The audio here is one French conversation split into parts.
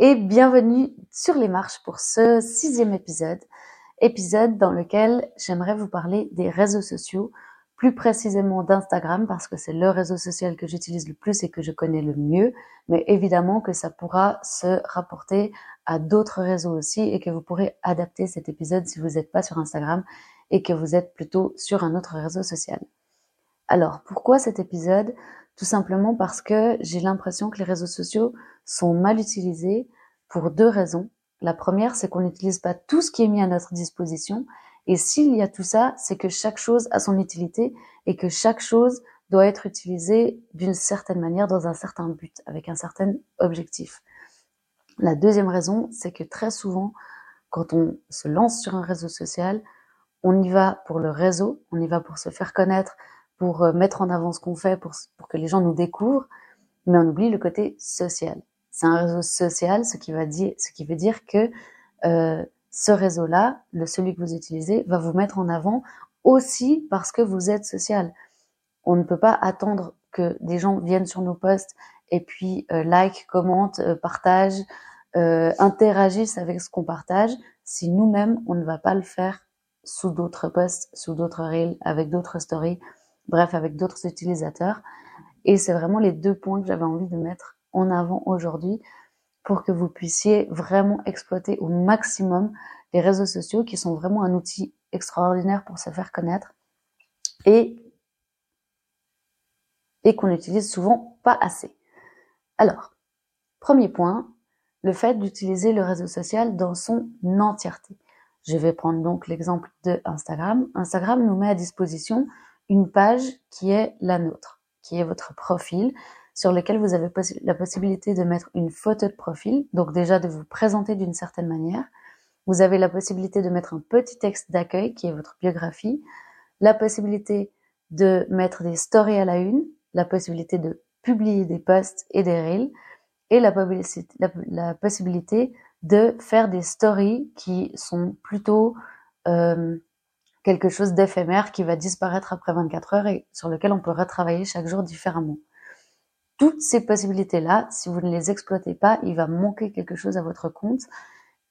et bienvenue sur les marches pour ce sixième épisode, épisode dans lequel j'aimerais vous parler des réseaux sociaux, plus précisément d'Instagram parce que c'est le réseau social que j'utilise le plus et que je connais le mieux, mais évidemment que ça pourra se rapporter à d'autres réseaux aussi et que vous pourrez adapter cet épisode si vous n'êtes pas sur Instagram et que vous êtes plutôt sur un autre réseau social. Alors, pourquoi cet épisode? Tout simplement parce que j'ai l'impression que les réseaux sociaux sont mal utilisés pour deux raisons. La première, c'est qu'on n'utilise pas tout ce qui est mis à notre disposition. Et s'il y a tout ça, c'est que chaque chose a son utilité et que chaque chose doit être utilisée d'une certaine manière dans un certain but, avec un certain objectif. La deuxième raison, c'est que très souvent, quand on se lance sur un réseau social, on y va pour le réseau, on y va pour se faire connaître, pour euh, mettre en avant ce qu'on fait, pour, pour que les gens nous découvrent, mais on oublie le côté social. C'est un réseau social, ce qui, va dire, ce qui veut dire que euh, ce réseau-là, le celui que vous utilisez, va vous mettre en avant aussi parce que vous êtes social. On ne peut pas attendre que des gens viennent sur nos posts et puis euh, like, commentent, euh, partagent, euh, interagissent avec ce qu'on partage si nous-mêmes on ne va pas le faire sous d'autres posts, sous d'autres reels, avec d'autres stories, bref, avec d'autres utilisateurs. Et c'est vraiment les deux points que j'avais envie de mettre en avant aujourd'hui pour que vous puissiez vraiment exploiter au maximum les réseaux sociaux qui sont vraiment un outil extraordinaire pour se faire connaître et, et qu'on utilise souvent pas assez. Alors, premier point, le fait d'utiliser le réseau social dans son entièreté. Je vais prendre donc l'exemple de Instagram. Instagram nous met à disposition une page qui est la nôtre, qui est votre profil, sur lequel vous avez la possibilité de mettre une photo de profil, donc déjà de vous présenter d'une certaine manière. Vous avez la possibilité de mettre un petit texte d'accueil qui est votre biographie, la possibilité de mettre des stories à la une, la possibilité de publier des posts et des reels, et la, la possibilité de faire des stories qui sont plutôt euh, quelque chose d'éphémère qui va disparaître après 24 heures et sur lequel on peut retravailler chaque jour différemment. Toutes ces possibilités-là, si vous ne les exploitez pas, il va manquer quelque chose à votre compte.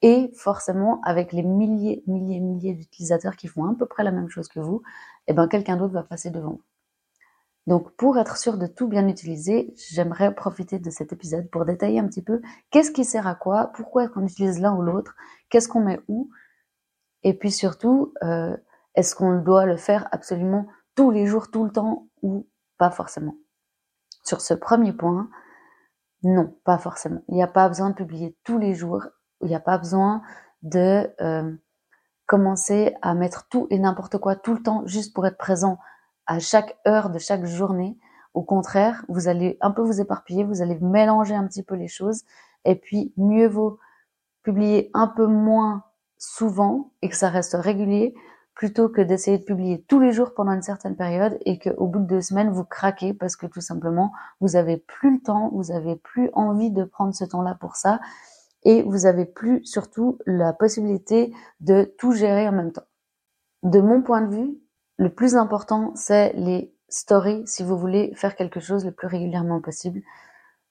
Et forcément avec les milliers, milliers, milliers d'utilisateurs qui font à peu près la même chose que vous, eh ben quelqu'un d'autre va passer devant vous. Donc pour être sûr de tout bien utiliser, j'aimerais profiter de cet épisode pour détailler un petit peu qu'est-ce qui sert à quoi, pourquoi est-ce qu'on utilise l'un ou l'autre, qu'est-ce qu'on met où, et puis surtout, euh, est-ce qu'on doit le faire absolument tous les jours, tout le temps, ou pas forcément Sur ce premier point, non, pas forcément. Il n'y a pas besoin de publier tous les jours, il n'y a pas besoin de euh, commencer à mettre tout et n'importe quoi tout le temps juste pour être présent à chaque heure de chaque journée. Au contraire, vous allez un peu vous éparpiller, vous allez mélanger un petit peu les choses, et puis mieux vaut publier un peu moins souvent et que ça reste régulier, plutôt que d'essayer de publier tous les jours pendant une certaine période et qu'au bout de deux semaines vous craquez parce que tout simplement vous avez plus le temps, vous avez plus envie de prendre ce temps-là pour ça et vous avez plus surtout la possibilité de tout gérer en même temps. De mon point de vue, le plus important, c'est les stories si vous voulez faire quelque chose le plus régulièrement possible.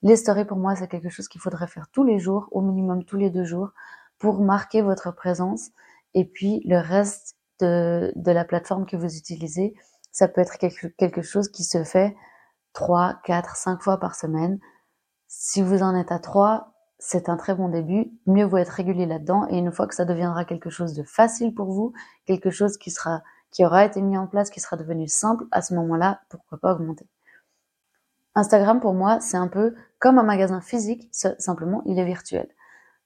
Les stories, pour moi, c'est quelque chose qu'il faudrait faire tous les jours, au minimum tous les deux jours, pour marquer votre présence. Et puis, le reste de, la plateforme que vous utilisez, ça peut être quelque, quelque chose qui se fait trois, quatre, cinq fois par semaine. Si vous en êtes à trois, c'est un très bon début. Mieux vaut être régulier là-dedans. Et une fois que ça deviendra quelque chose de facile pour vous, quelque chose qui sera qui aura été mis en place, qui sera devenu simple, à ce moment-là, pourquoi pas augmenter. Instagram, pour moi, c'est un peu comme un magasin physique, simplement, il est virtuel.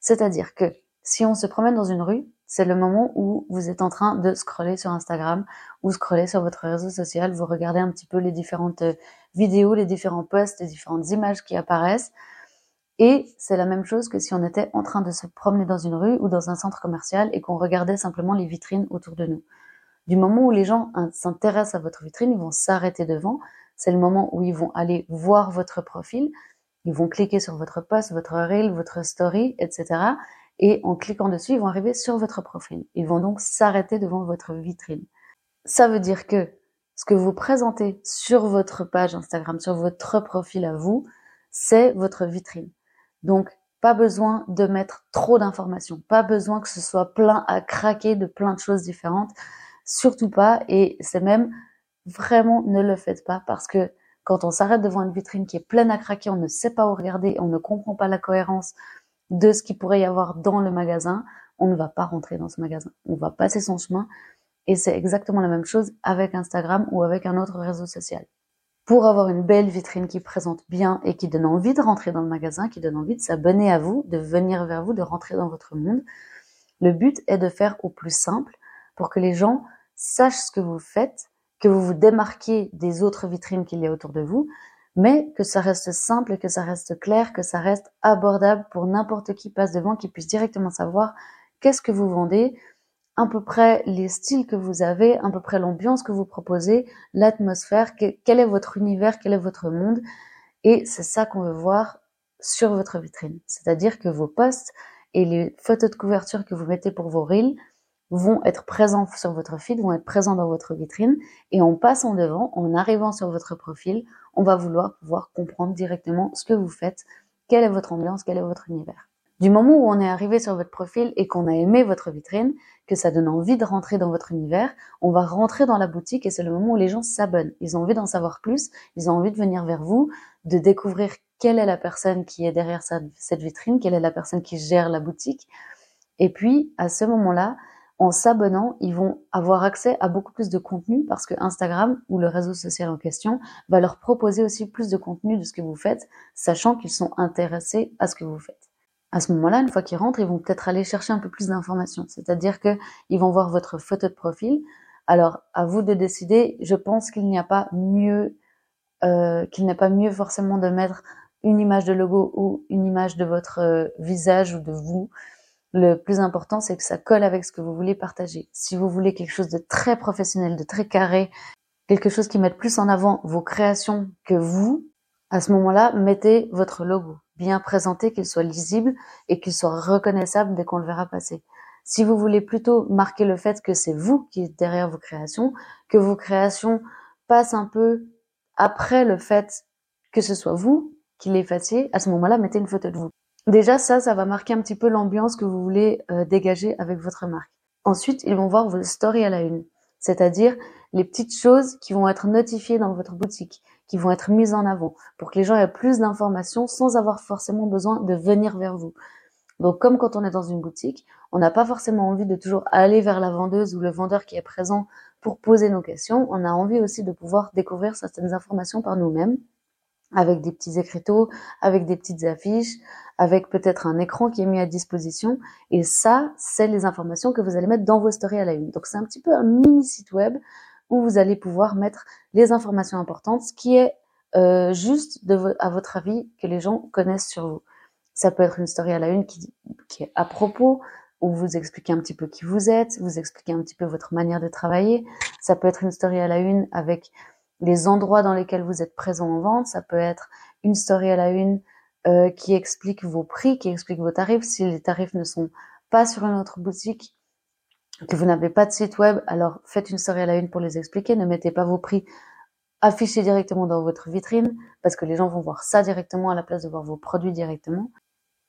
C'est-à-dire que si on se promène dans une rue, c'est le moment où vous êtes en train de scroller sur Instagram ou scroller sur votre réseau social, vous regardez un petit peu les différentes euh, vidéos, les différents posts, les différentes images qui apparaissent. Et c'est la même chose que si on était en train de se promener dans une rue ou dans un centre commercial et qu'on regardait simplement les vitrines autour de nous. Du moment où les gens hein, s'intéressent à votre vitrine, ils vont s'arrêter devant. C'est le moment où ils vont aller voir votre profil. Ils vont cliquer sur votre post, votre reel, votre story, etc. Et en cliquant dessus, ils vont arriver sur votre profil. Ils vont donc s'arrêter devant votre vitrine. Ça veut dire que ce que vous présentez sur votre page Instagram, sur votre profil à vous, c'est votre vitrine. Donc, Pas besoin de mettre trop d'informations, pas besoin que ce soit plein à craquer de plein de choses différentes, surtout pas, et c'est même vraiment ne le faites pas parce que quand on s'arrête devant une vitrine qui est pleine à craquer, on ne sait pas où regarder, on ne comprend pas la cohérence de ce qu'il pourrait y avoir dans le magasin, on ne va pas rentrer dans ce magasin. On va passer son chemin et c'est exactement la même chose avec Instagram ou avec un autre réseau social. Pour avoir une belle vitrine qui présente bien et qui donne envie de rentrer dans le magasin, qui donne envie de s'abonner à vous, de venir vers vous, de rentrer dans votre monde, le but est de faire au plus simple pour que les gens sachent ce que vous faites, que vous vous démarquez des autres vitrines qu'il y a autour de vous, mais que ça reste simple, que ça reste clair, que ça reste abordable pour n'importe qui passe devant, qui puisse directement savoir qu'est-ce que vous vendez, à peu près les styles que vous avez, à peu près l'ambiance que vous proposez, l'atmosphère, quel est votre univers, quel est votre monde. Et c'est ça qu'on veut voir sur votre vitrine. C'est-à-dire que vos posts et les photos de couverture que vous mettez pour vos reels vont être présents sur votre feed, vont être présents dans votre vitrine. Et en passant devant, en arrivant sur votre profil, on va vouloir pouvoir comprendre directement ce que vous faites, quelle est votre ambiance, quel est votre univers. Du moment où on est arrivé sur votre profil et qu'on a aimé votre vitrine, que ça donne envie de rentrer dans votre univers, on va rentrer dans la boutique et c'est le moment où les gens s'abonnent. Ils ont envie d'en savoir plus, ils ont envie de venir vers vous, de découvrir quelle est la personne qui est derrière cette vitrine, quelle est la personne qui gère la boutique. Et puis, à ce moment-là, en s'abonnant, ils vont avoir accès à beaucoup plus de contenu parce que Instagram ou le réseau social en question va leur proposer aussi plus de contenu de ce que vous faites, sachant qu'ils sont intéressés à ce que vous faites à ce moment-là, une fois qu'ils rentrent, ils vont peut-être aller chercher un peu plus d'informations. C'est-à-dire que ils vont voir votre photo de profil. Alors, à vous de décider. Je pense qu'il n'y a pas mieux, euh, qu'il n'est pas mieux forcément de mettre une image de logo ou une image de votre euh, visage ou de vous. Le plus important, c'est que ça colle avec ce que vous voulez partager. Si vous voulez quelque chose de très professionnel, de très carré, quelque chose qui mette plus en avant vos créations que vous, à ce moment-là, mettez votre logo bien présenté, qu'il soit lisible et qu'il soit reconnaissable dès qu'on le verra passer. Si vous voulez plutôt marquer le fait que c'est vous qui êtes derrière vos créations, que vos créations passent un peu après le fait que ce soit vous qui les fassiez, à ce moment-là, mettez une photo de vous. Déjà, ça, ça va marquer un petit peu l'ambiance que vous voulez euh, dégager avec votre marque. Ensuite, ils vont voir vos stories à la une, c'est-à-dire les petites choses qui vont être notifiées dans votre boutique, qui vont être mises en avant pour que les gens aient plus d'informations sans avoir forcément besoin de venir vers vous. Donc comme quand on est dans une boutique, on n'a pas forcément envie de toujours aller vers la vendeuse ou le vendeur qui est présent pour poser nos questions. On a envie aussi de pouvoir découvrir certaines informations par nous-mêmes avec des petits écriteaux, avec des petites affiches, avec peut-être un écran qui est mis à disposition. Et ça, c'est les informations que vous allez mettre dans vos stories à la une. Donc c'est un petit peu un mini site web où vous allez pouvoir mettre les informations importantes, ce qui est euh, juste de à votre avis que les gens connaissent sur vous. Ça peut être une story à la une qui, qui est à propos, où vous expliquez un petit peu qui vous êtes, vous expliquez un petit peu votre manière de travailler. Ça peut être une story à la une avec les endroits dans lesquels vous êtes présent en vente. Ça peut être une story à la une euh, qui explique vos prix, qui explique vos tarifs. Si les tarifs ne sont pas sur une autre boutique, que vous n'avez pas de site web, alors faites une story à la une pour les expliquer. Ne mettez pas vos prix affichés directement dans votre vitrine parce que les gens vont voir ça directement à la place de voir vos produits directement.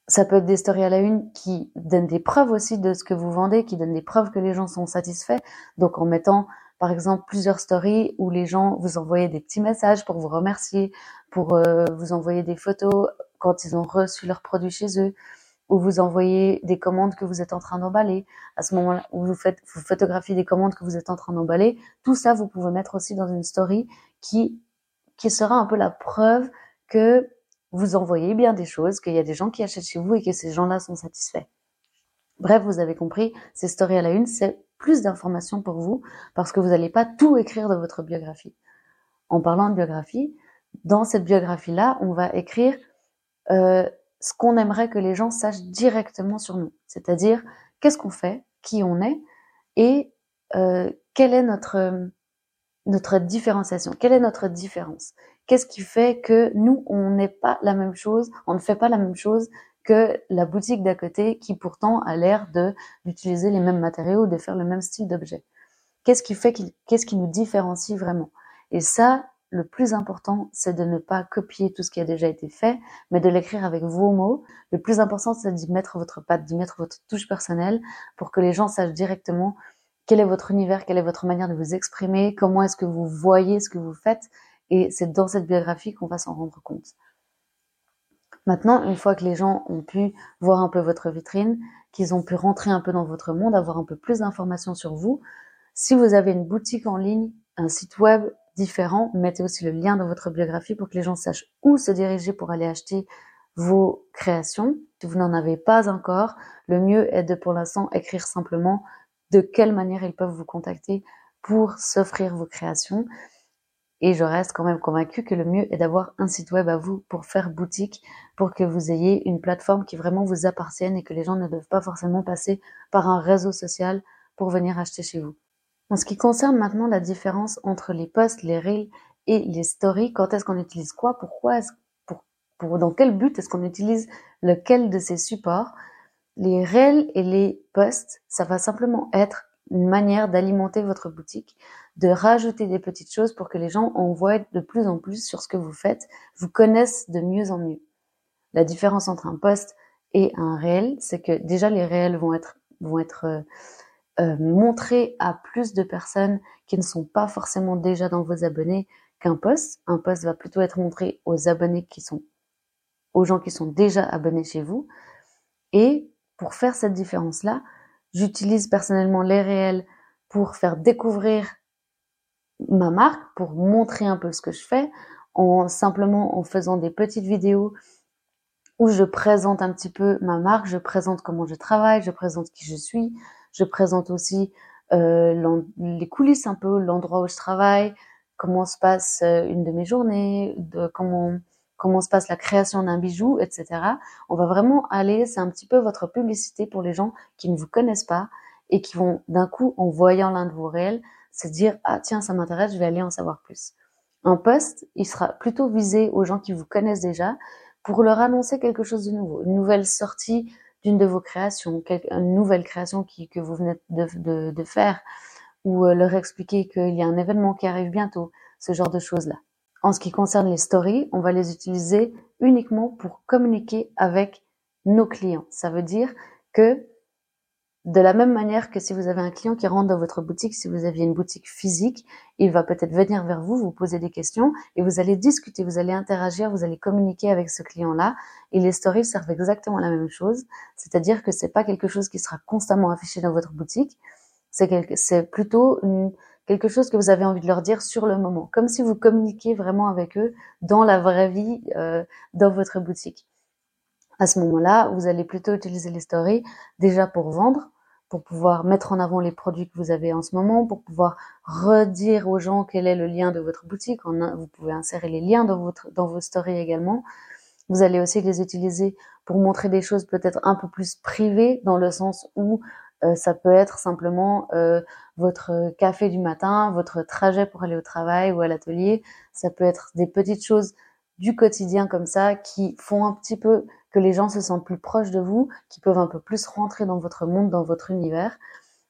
Ça peut être des stories à la une qui donnent des preuves aussi de ce que vous vendez, qui donnent des preuves que les gens sont satisfaits. Donc en mettant par exemple plusieurs stories où les gens vous envoient des petits messages pour vous remercier, pour euh, vous envoyer des photos quand ils ont reçu leurs produits chez eux où vous envoyez des commandes que vous êtes en train d'emballer, à ce moment-là où vous faites, vous photographiez des commandes que vous êtes en train d'emballer, tout ça vous pouvez mettre aussi dans une story qui qui sera un peu la preuve que vous envoyez bien des choses, qu'il y a des gens qui achètent chez vous et que ces gens-là sont satisfaits. Bref, vous avez compris, ces stories à la une, c'est plus d'informations pour vous parce que vous n'allez pas tout écrire dans votre biographie. En parlant de biographie, dans cette biographie-là, on va écrire euh, ce qu'on aimerait que les gens sachent directement sur nous, c'est-à-dire qu'est-ce qu'on fait, qui on est et euh, quelle est notre notre différenciation, quelle est notre différence, qu'est-ce qui fait que nous on n'est pas la même chose, on ne fait pas la même chose que la boutique d'à côté qui pourtant a l'air de d'utiliser les mêmes matériaux, de faire le même style d'objet. Qu'est-ce qui fait qu'est-ce qui nous différencie vraiment? Et ça, le plus important, c'est de ne pas copier tout ce qui a déjà été fait, mais de l'écrire avec vos mots. Le plus important, c'est d'y mettre votre patte, d'y mettre votre touche personnelle pour que les gens sachent directement quel est votre univers, quelle est votre manière de vous exprimer, comment est-ce que vous voyez ce que vous faites. Et c'est dans cette biographie qu'on va s'en rendre compte. Maintenant, une fois que les gens ont pu voir un peu votre vitrine, qu'ils ont pu rentrer un peu dans votre monde, avoir un peu plus d'informations sur vous, si vous avez une boutique en ligne, un site web différent, mettez aussi le lien dans votre biographie pour que les gens sachent où se diriger pour aller acheter vos créations. Si vous n'en avez pas encore, le mieux est de pour l'instant écrire simplement de quelle manière ils peuvent vous contacter pour s'offrir vos créations. Et je reste quand même convaincue que le mieux est d'avoir un site web à vous pour faire boutique, pour que vous ayez une plateforme qui vraiment vous appartienne et que les gens ne doivent pas forcément passer par un réseau social pour venir acheter chez vous. En ce qui concerne maintenant la différence entre les posts, les reels et les stories, quand est-ce qu'on utilise quoi, pourquoi, pour, pour, dans quel but est-ce qu'on utilise lequel de ces supports, les reels et les posts, ça va simplement être une manière d'alimenter votre boutique, de rajouter des petites choses pour que les gens en voient de plus en plus sur ce que vous faites, vous connaissent de mieux en mieux. La différence entre un post et un réel, c'est que déjà les réels vont être vont être euh, euh, montrés à plus de personnes qui ne sont pas forcément déjà dans vos abonnés qu'un post. Un post va plutôt être montré aux abonnés qui sont aux gens qui sont déjà abonnés chez vous. Et pour faire cette différence-là, J'utilise personnellement les réels pour faire découvrir ma marque, pour montrer un peu ce que je fais, en simplement en faisant des petites vidéos où je présente un petit peu ma marque, je présente comment je travaille, je présente qui je suis, je présente aussi euh, les coulisses un peu, l'endroit où je travaille, comment se passe euh, une de mes journées, de comment comment se passe la création d'un bijou, etc. On va vraiment aller, c'est un petit peu votre publicité pour les gens qui ne vous connaissent pas et qui vont d'un coup, en voyant l'un de vos réels, se dire ah tiens ça m'intéresse, je vais aller en savoir plus. Un post, il sera plutôt visé aux gens qui vous connaissent déjà pour leur annoncer quelque chose de nouveau, une nouvelle sortie d'une de vos créations, une nouvelle création que vous venez de faire, ou euh, leur expliquer qu'il y a un événement qui arrive bientôt, ce genre de choses-là. En ce qui concerne les stories, on va les utiliser uniquement pour communiquer avec nos clients. Ça veut dire que de la même manière que si vous avez un client qui rentre dans votre boutique, si vous aviez une boutique physique, il va peut-être venir vers vous, vous poser des questions et vous allez discuter, vous allez interagir, vous allez communiquer avec ce client-là. Et les stories servent exactement la même chose. C'est-à-dire que c'est pas quelque chose qui sera constamment affiché dans votre boutique. C'est plutôt une, quelque chose que vous avez envie de leur dire sur le moment, comme si vous communiquiez vraiment avec eux dans la vraie vie, euh, dans votre boutique. À ce moment-là, vous allez plutôt utiliser les stories déjà pour vendre, pour pouvoir mettre en avant les produits que vous avez en ce moment, pour pouvoir redire aux gens quel est le lien de votre boutique. Vous pouvez insérer les liens dans, votre, dans vos stories également. Vous allez aussi les utiliser pour montrer des choses peut-être un peu plus privées, dans le sens où euh, ça peut être simplement euh, votre café du matin, votre trajet pour aller au travail ou à l'atelier. Ça peut être des petites choses du quotidien comme ça qui font un petit peu que les gens se sentent plus proches de vous, qui peuvent un peu plus rentrer dans votre monde, dans votre univers.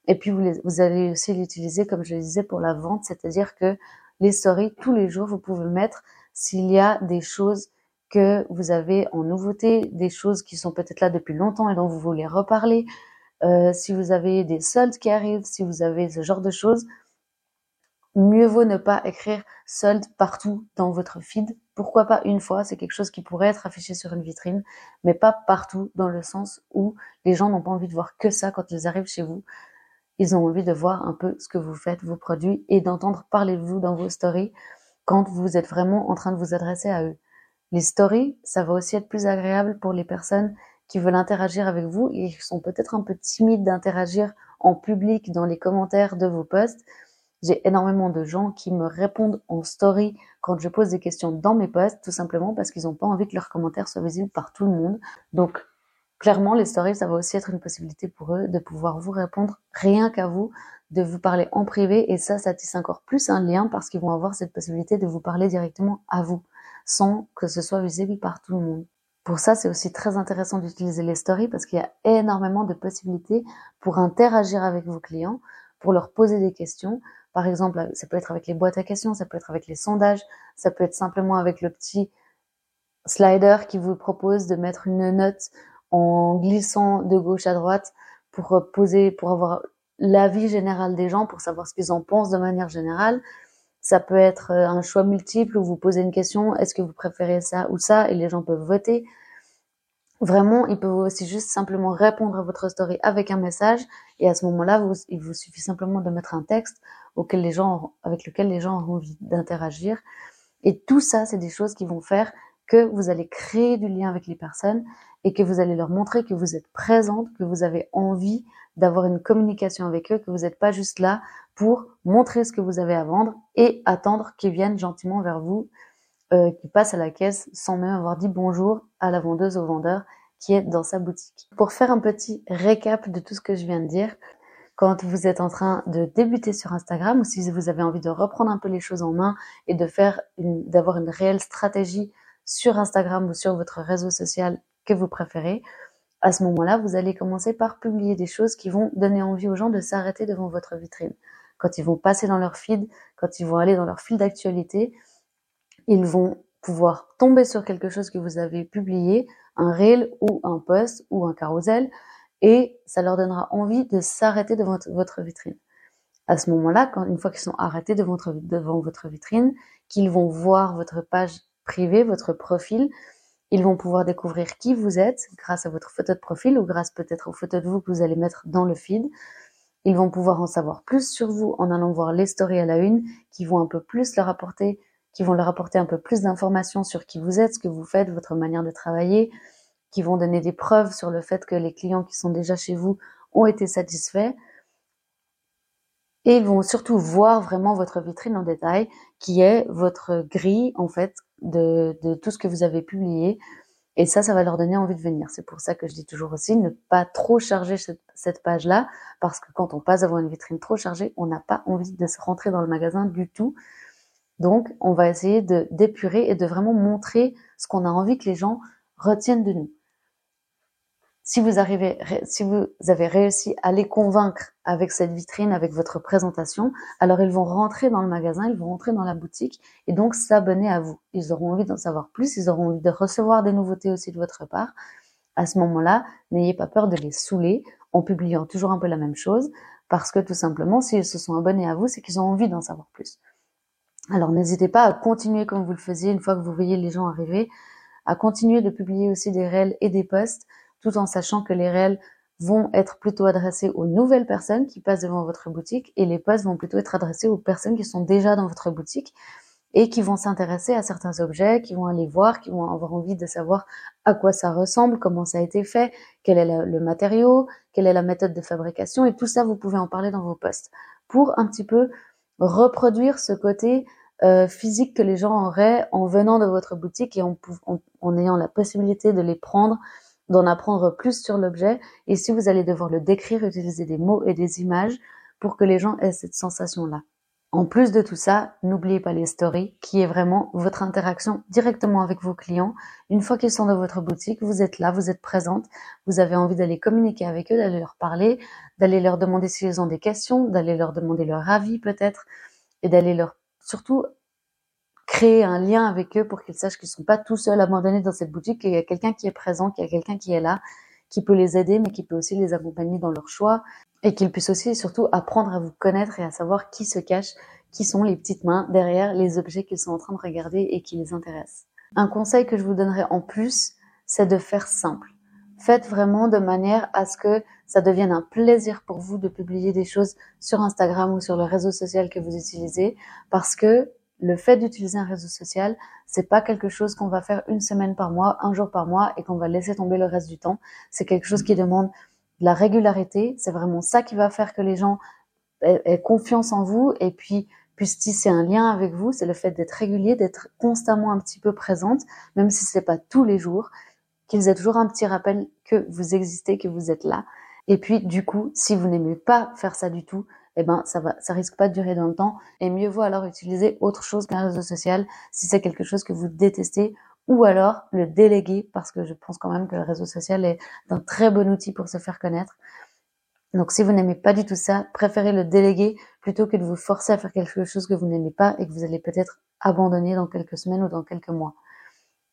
Et puis vous, vous allez aussi l'utiliser, comme je le disais, pour la vente, c'est-à-dire que les stories, tous les jours, vous pouvez mettre s'il y a des choses que vous avez en nouveauté, des choses qui sont peut-être là depuis longtemps et dont vous voulez reparler, euh, si vous avez des soldes qui arrivent, si vous avez ce genre de choses, mieux vaut ne pas écrire soldes partout dans votre feed. Pourquoi pas une fois C'est quelque chose qui pourrait être affiché sur une vitrine, mais pas partout dans le sens où les gens n'ont pas envie de voir que ça quand ils arrivent chez vous. Ils ont envie de voir un peu ce que vous faites, vos produits, et d'entendre parler de vous dans vos stories quand vous êtes vraiment en train de vous adresser à eux. Les stories, ça va aussi être plus agréable pour les personnes qui veulent interagir avec vous et qui sont peut-être un peu timides d'interagir en public dans les commentaires de vos posts. J'ai énormément de gens qui me répondent en story quand je pose des questions dans mes posts, tout simplement parce qu'ils n'ont pas envie que leurs commentaires soient visibles par tout le monde. Donc, clairement, les stories, ça va aussi être une possibilité pour eux de pouvoir vous répondre rien qu'à vous, de vous parler en privé, et ça, ça tisse encore plus un lien parce qu'ils vont avoir cette possibilité de vous parler directement à vous, sans que ce soit visible par tout le monde. Pour ça, c'est aussi très intéressant d'utiliser les stories parce qu'il y a énormément de possibilités pour interagir avec vos clients, pour leur poser des questions, Par exemple, ça peut être avec les boîtes à questions, ça peut être avec les sondages, ça peut être simplement avec le petit slider qui vous propose de mettre une note en glissant de gauche à droite pour poser, pour avoir l'avis général des gens, pour savoir ce qu'ils en pensent de manière générale. Ça peut être euh, un choix multiple où vous posez une question, est-ce que vous préférez ça ou ça, et les gens peuvent voter. Vraiment, ils peuvent aussi juste simplement répondre à votre story avec un message, et à ce moment-là, il vous suffit simplement de mettre un texte auquel les gens, avec lequel les gens ont envie d'interagir. Et tout ça, c'est des choses qui vont faire que vous allez créer du lien avec les personnes et que vous allez leur montrer que vous êtes présente, que vous avez envie d'avoir une communication avec eux, que vous n'êtes pas juste là pour montrer ce que vous avez à vendre et attendre qu'ils viennent gentiment vers vous, euh, qu'ils passent à la caisse sans même avoir dit bonjour à la vendeuse au vendeur qui est dans sa boutique. Pour faire un petit récap de tout ce que je viens de dire, quand vous êtes en train de débuter sur Instagram ou si vous avez envie de reprendre un peu les choses en main et d'avoir une réelle stratégie sur Instagram ou sur votre réseau social que vous préférez, à ce moment-là, vous allez commencer par publier des choses qui vont donner envie aux gens de s'arrêter devant votre vitrine. Quand ils vont passer dans leur feed, quand ils vont aller dans leur fil d'actualité, ils vont pouvoir tomber sur quelque chose que vous avez publié, un reel ou un post ou un carousel, et ça leur donnera envie de s'arrêter devant votre vitrine. À ce moment-là, une fois qu'ils sont arrêtés devant devant votre vitrine, qu'ils vont voir votre page privée, votre profil, ils vont pouvoir découvrir qui vous êtes grâce à votre photo de profil ou grâce peut-être aux photos de vous que vous allez mettre dans le feed. Ils vont pouvoir en savoir plus sur vous en allant voir les stories à la une qui vont un peu plus leur apporter, qui vont leur apporter un peu plus d'informations sur qui vous êtes, ce que vous faites, votre manière de travailler, qui vont donner des preuves sur le fait que les clients qui sont déjà chez vous ont été satisfaits. Et ils vont surtout voir vraiment votre vitrine en détail, qui est votre grille, en fait, de, de tout ce que vous avez publié. Et ça, ça va leur donner envie de venir. C'est pour ça que je dis toujours aussi, ne pas trop charger cette, page-là, parce que quand on passe devant une vitrine trop chargée, on n'a pas envie de se rentrer dans le magasin du tout. Donc, on va essayer de d'épurer et de vraiment montrer ce qu'on a envie que les gens retiennent de nous. Si vous arrivez, si vous avez réussi à les convaincre avec cette vitrine, avec votre présentation, alors ils vont rentrer dans le magasin, ils vont rentrer dans la boutique et donc s'abonner à vous. Ils auront envie d'en savoir plus, ils auront envie de recevoir des nouveautés aussi de votre part. À ce moment-là, n'ayez pas peur de les saouler en publiant toujours un peu la même chose parce que tout simplement, s'ils se sont abonnés à vous, c'est qu'ils ont envie d'en savoir plus. Alors n'hésitez pas à continuer comme vous le faisiez une fois que vous voyez les gens arriver, à continuer de publier aussi des réels et des posts tout en sachant que les réels vont être plutôt adressés aux nouvelles personnes qui passent devant votre boutique et les posts vont plutôt être adressés aux personnes qui sont déjà dans votre boutique et qui vont s'intéresser à certains objets, qui vont aller voir, qui vont avoir envie de savoir à quoi ça ressemble, comment ça a été fait, quel est le, matériau, quelle est la méthode de fabrication et tout ça vous pouvez en parler dans vos posts. Pour un petit peu reproduire ce côté euh, physique que les gens auraient en venant de votre boutique et en, en ayant la possibilité de les prendre d'en apprendre plus sur l'objet et si vous allez devoir le décrire, utiliser des mots et des images pour que les gens aient cette sensation-là. En plus de tout ça, n'oubliez pas les stories, qui est vraiment votre interaction directement avec vos clients. Une fois qu'ils sont dans votre boutique, vous êtes là, vous êtes présente, vous avez envie d'aller communiquer avec eux, d'aller leur parler, d'aller leur demander s'ils ont des questions, d'aller leur demander leur avis peut-être, et d'aller leur surtout créer un lien avec eux pour qu'ils sachent qu'ils sont pas tout seuls abandonnés dans cette boutique, qu'il y a quelqu'un qui est présent, qu'il y a quelqu'un qui est là, qui peut les aider, mais qui peut aussi les accompagner dans leur choix, et qu'ils puissent aussi surtout apprendre à vous connaître et à savoir qui se cache, qui sont les petites mains derrière les objets qu'ils sont en train de regarder et qui les intéressent. Un conseil que je vous donnerai en plus, c'est de faire simple. Faites vraiment de manière à ce que ça devienne un plaisir pour vous de publier des choses sur Instagram ou sur le réseau social que vous utilisez parce que le fait d'utiliser un réseau social, c'est pas quelque chose qu'on va faire une semaine par mois, un jour par mois et qu'on va laisser tomber le reste du temps. C'est quelque chose qui demande de la régularité. C'est vraiment ça qui va faire que les gens aient, confiance en vous et puis puissent tisser un lien avec vous. C'est le fait d'être régulier, d'être constamment un petit peu présente, même si c'est pas tous les jours, qu'ils aient toujours un petit rappel que vous existez, que vous êtes là. Et puis, du coup, si vous n'aimez pas faire ça du tout, eh ben ça va, ça risque pas de durer dans le temps. Et mieux vaut alors utiliser autre chose qu'un réseau social si c'est quelque chose que vous détestez, ou alors le déléguer parce que je pense quand même que le réseau social est un très bon outil pour se faire connaître. Donc si vous n'aimez pas du tout ça, préférez le déléguer plutôt que de vous forcer à faire quelque chose que vous n'aimez pas et que vous allez peut-être abandonner dans quelques semaines ou dans quelques mois.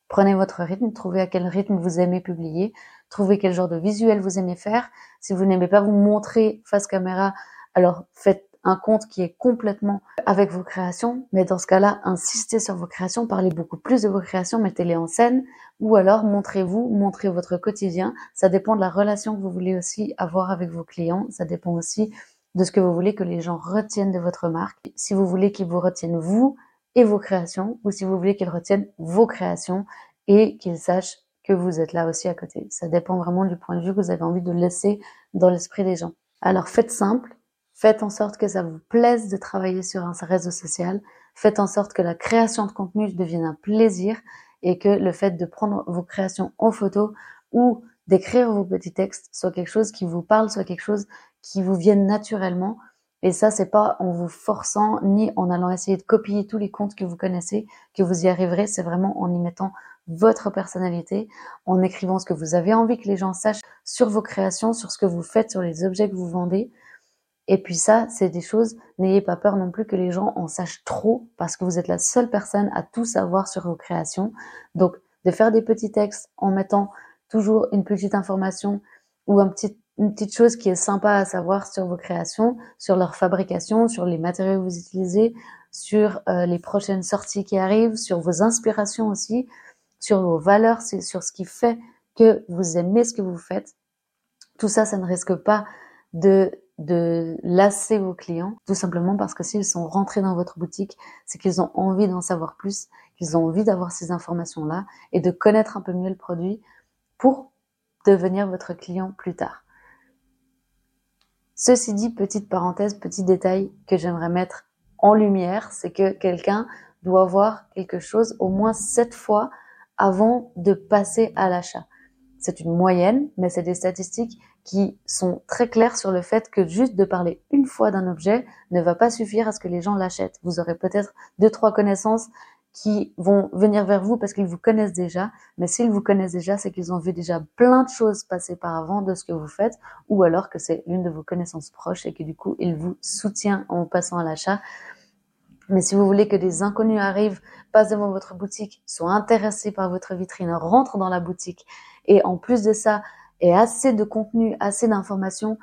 Prenez votre rythme, trouvez à quel rythme vous aimez publier, trouvez quel genre de visuel vous aimez faire. Si vous n'aimez pas vous montrer face caméra, alors faites un compte qui est complètement avec vos créations, mais dans ce cas-là, insistez sur vos créations, parlez beaucoup plus de vos créations, mettez-les en scène, ou alors montrez-vous, montrez votre quotidien. Ça dépend de la relation que vous voulez aussi avoir avec vos clients, ça dépend aussi de ce que vous voulez que les gens retiennent de votre marque. Si vous voulez qu'ils vous retiennent vous et vos créations, ou si vous voulez qu'ils retiennent vos créations et qu'ils sachent que vous êtes là aussi à côté. Ça dépend vraiment du point de vue que vous avez envie de laisser dans l'esprit des gens. Alors faites simple, Faites en sorte que ça vous plaise de travailler sur un réseau social. Faites en sorte que la création de contenu devienne un plaisir et que le fait de prendre vos créations en photo ou d'écrire vos petits textes soit quelque chose qui vous parle, soit quelque chose qui vous vienne naturellement. Et ça, c'est pas en vous forçant ni en allant essayer de copier tous les comptes que vous connaissez que vous y arriverez. C'est vraiment en y mettant votre personnalité, en écrivant ce que vous avez envie que les gens sachent sur vos créations, sur ce que vous faites, sur les objets que vous vendez. Et puis ça, c'est des choses, n'ayez pas peur non plus que les gens en sachent trop, parce que vous êtes la seule personne à tout savoir sur vos créations. Donc, de faire des petits textes en mettant toujours une petite information ou une petite chose qui est sympa à savoir sur vos créations, sur leur fabrication, sur les matériaux que vous utilisez, sur euh, les prochaines sorties qui arrivent, sur vos inspirations aussi, sur vos valeurs, sur ce qui fait que vous aimez ce que vous faites. Tout ça, ça ne risque pas de de lasser vos clients, tout simplement parce que s'ils sont rentrés dans votre boutique, c'est qu'ils ont envie d'en savoir plus, qu'ils ont envie d'avoir ces informations-là et de connaître un peu mieux le produit pour devenir votre client plus tard. Ceci dit, petite parenthèse, petit détail que j'aimerais mettre en lumière, c'est que quelqu'un doit voir quelque chose au moins sept fois avant de passer à l'achat. C'est une moyenne, mais c'est des statistiques qui sont très claires sur le fait que juste de parler une fois d'un objet ne va pas suffire à ce que les gens l'achètent. Vous aurez peut-être deux, trois connaissances qui vont venir vers vous parce qu'ils vous connaissent déjà, mais s'ils vous connaissent déjà, c'est qu'ils ont vu déjà plein de choses passer par avant de ce que vous faites, ou alors que c'est l'une de vos connaissances proches et que du coup, il vous soutient en passant à l'achat. Mais si vous voulez que des inconnus arrivent, passent devant votre boutique, soient intéressés par votre vitrine, rentrent dans la boutique, et en plus de ça, aient assez de contenu, assez d'informations,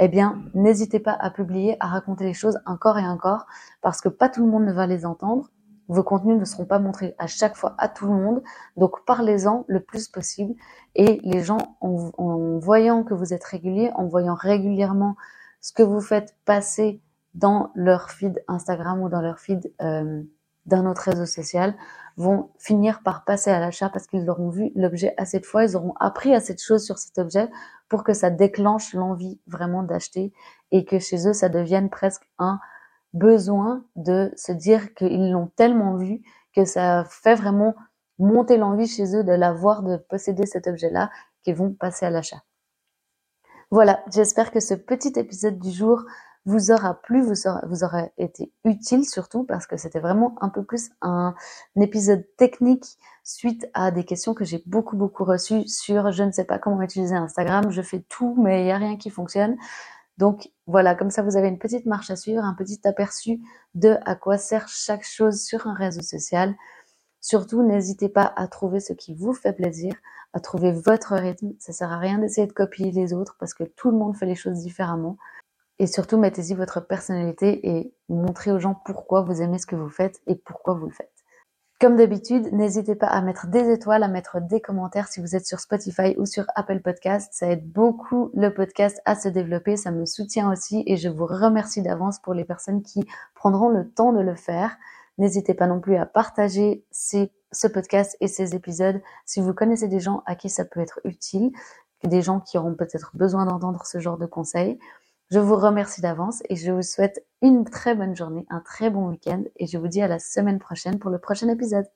eh bien, n'hésitez pas à publier, à raconter les choses encore et encore, parce que pas tout le monde ne va les entendre. Vos contenus ne seront pas montrés à chaque fois à tout le monde, donc parlez-en le plus possible. Et les gens, en, voyant que vous êtes régulier, en voyant régulièrement ce que vous faites passer dans leur feed Instagram ou dans leur feed euh, d'un autre réseau social vont finir par passer à l'achat parce qu'ils auront vu l'objet assez de fois, ils auront appris assez de choses sur cet objet pour que ça déclenche l'envie vraiment d'acheter et que chez eux ça devienne presque un besoin de se dire qu'ils l'ont tellement vu que ça fait vraiment monter l'envie chez eux de l'avoir, de posséder cet objet-là, qu'ils vont passer à l'achat. Voilà, j'espère que ce petit épisode du jour vous aura plu, vous, aura été utile surtout parce que c'était vraiment un peu plus un, épisode technique suite à des questions que j'ai beaucoup beaucoup reçues sur je ne sais pas comment utiliser Instagram, je fais tout mais il n'y a rien qui fonctionne. Donc voilà, comme ça vous avez une petite marche à suivre, un petit aperçu de à quoi sert chaque chose sur un réseau social. Surtout, n'hésitez pas à trouver ce qui vous fait plaisir, à trouver votre rythme. Ça sert à rien d'essayer de copier les autres parce que tout le monde fait les choses différemment. Et surtout, mettez-y votre personnalité et montrez aux gens pourquoi vous aimez ce que vous faites et pourquoi vous le faites. Comme d'habitude, n'hésitez pas à mettre des étoiles, à mettre des commentaires si vous êtes sur Spotify ou sur Apple Podcast. Ça aide beaucoup le podcast à se développer, ça me soutient aussi et je vous remercie d'avance pour les personnes qui prendront le temps de le faire. N'hésitez pas non plus à partager ce podcast et ces épisodes si vous connaissez des gens à qui ça peut être utile, des gens qui auront peut-être besoin d'entendre ce genre de conseils. Je vous remercie d'avance et je vous souhaite une très bonne journée, un très bon week-end et je vous dis à la semaine prochaine pour le prochain épisode.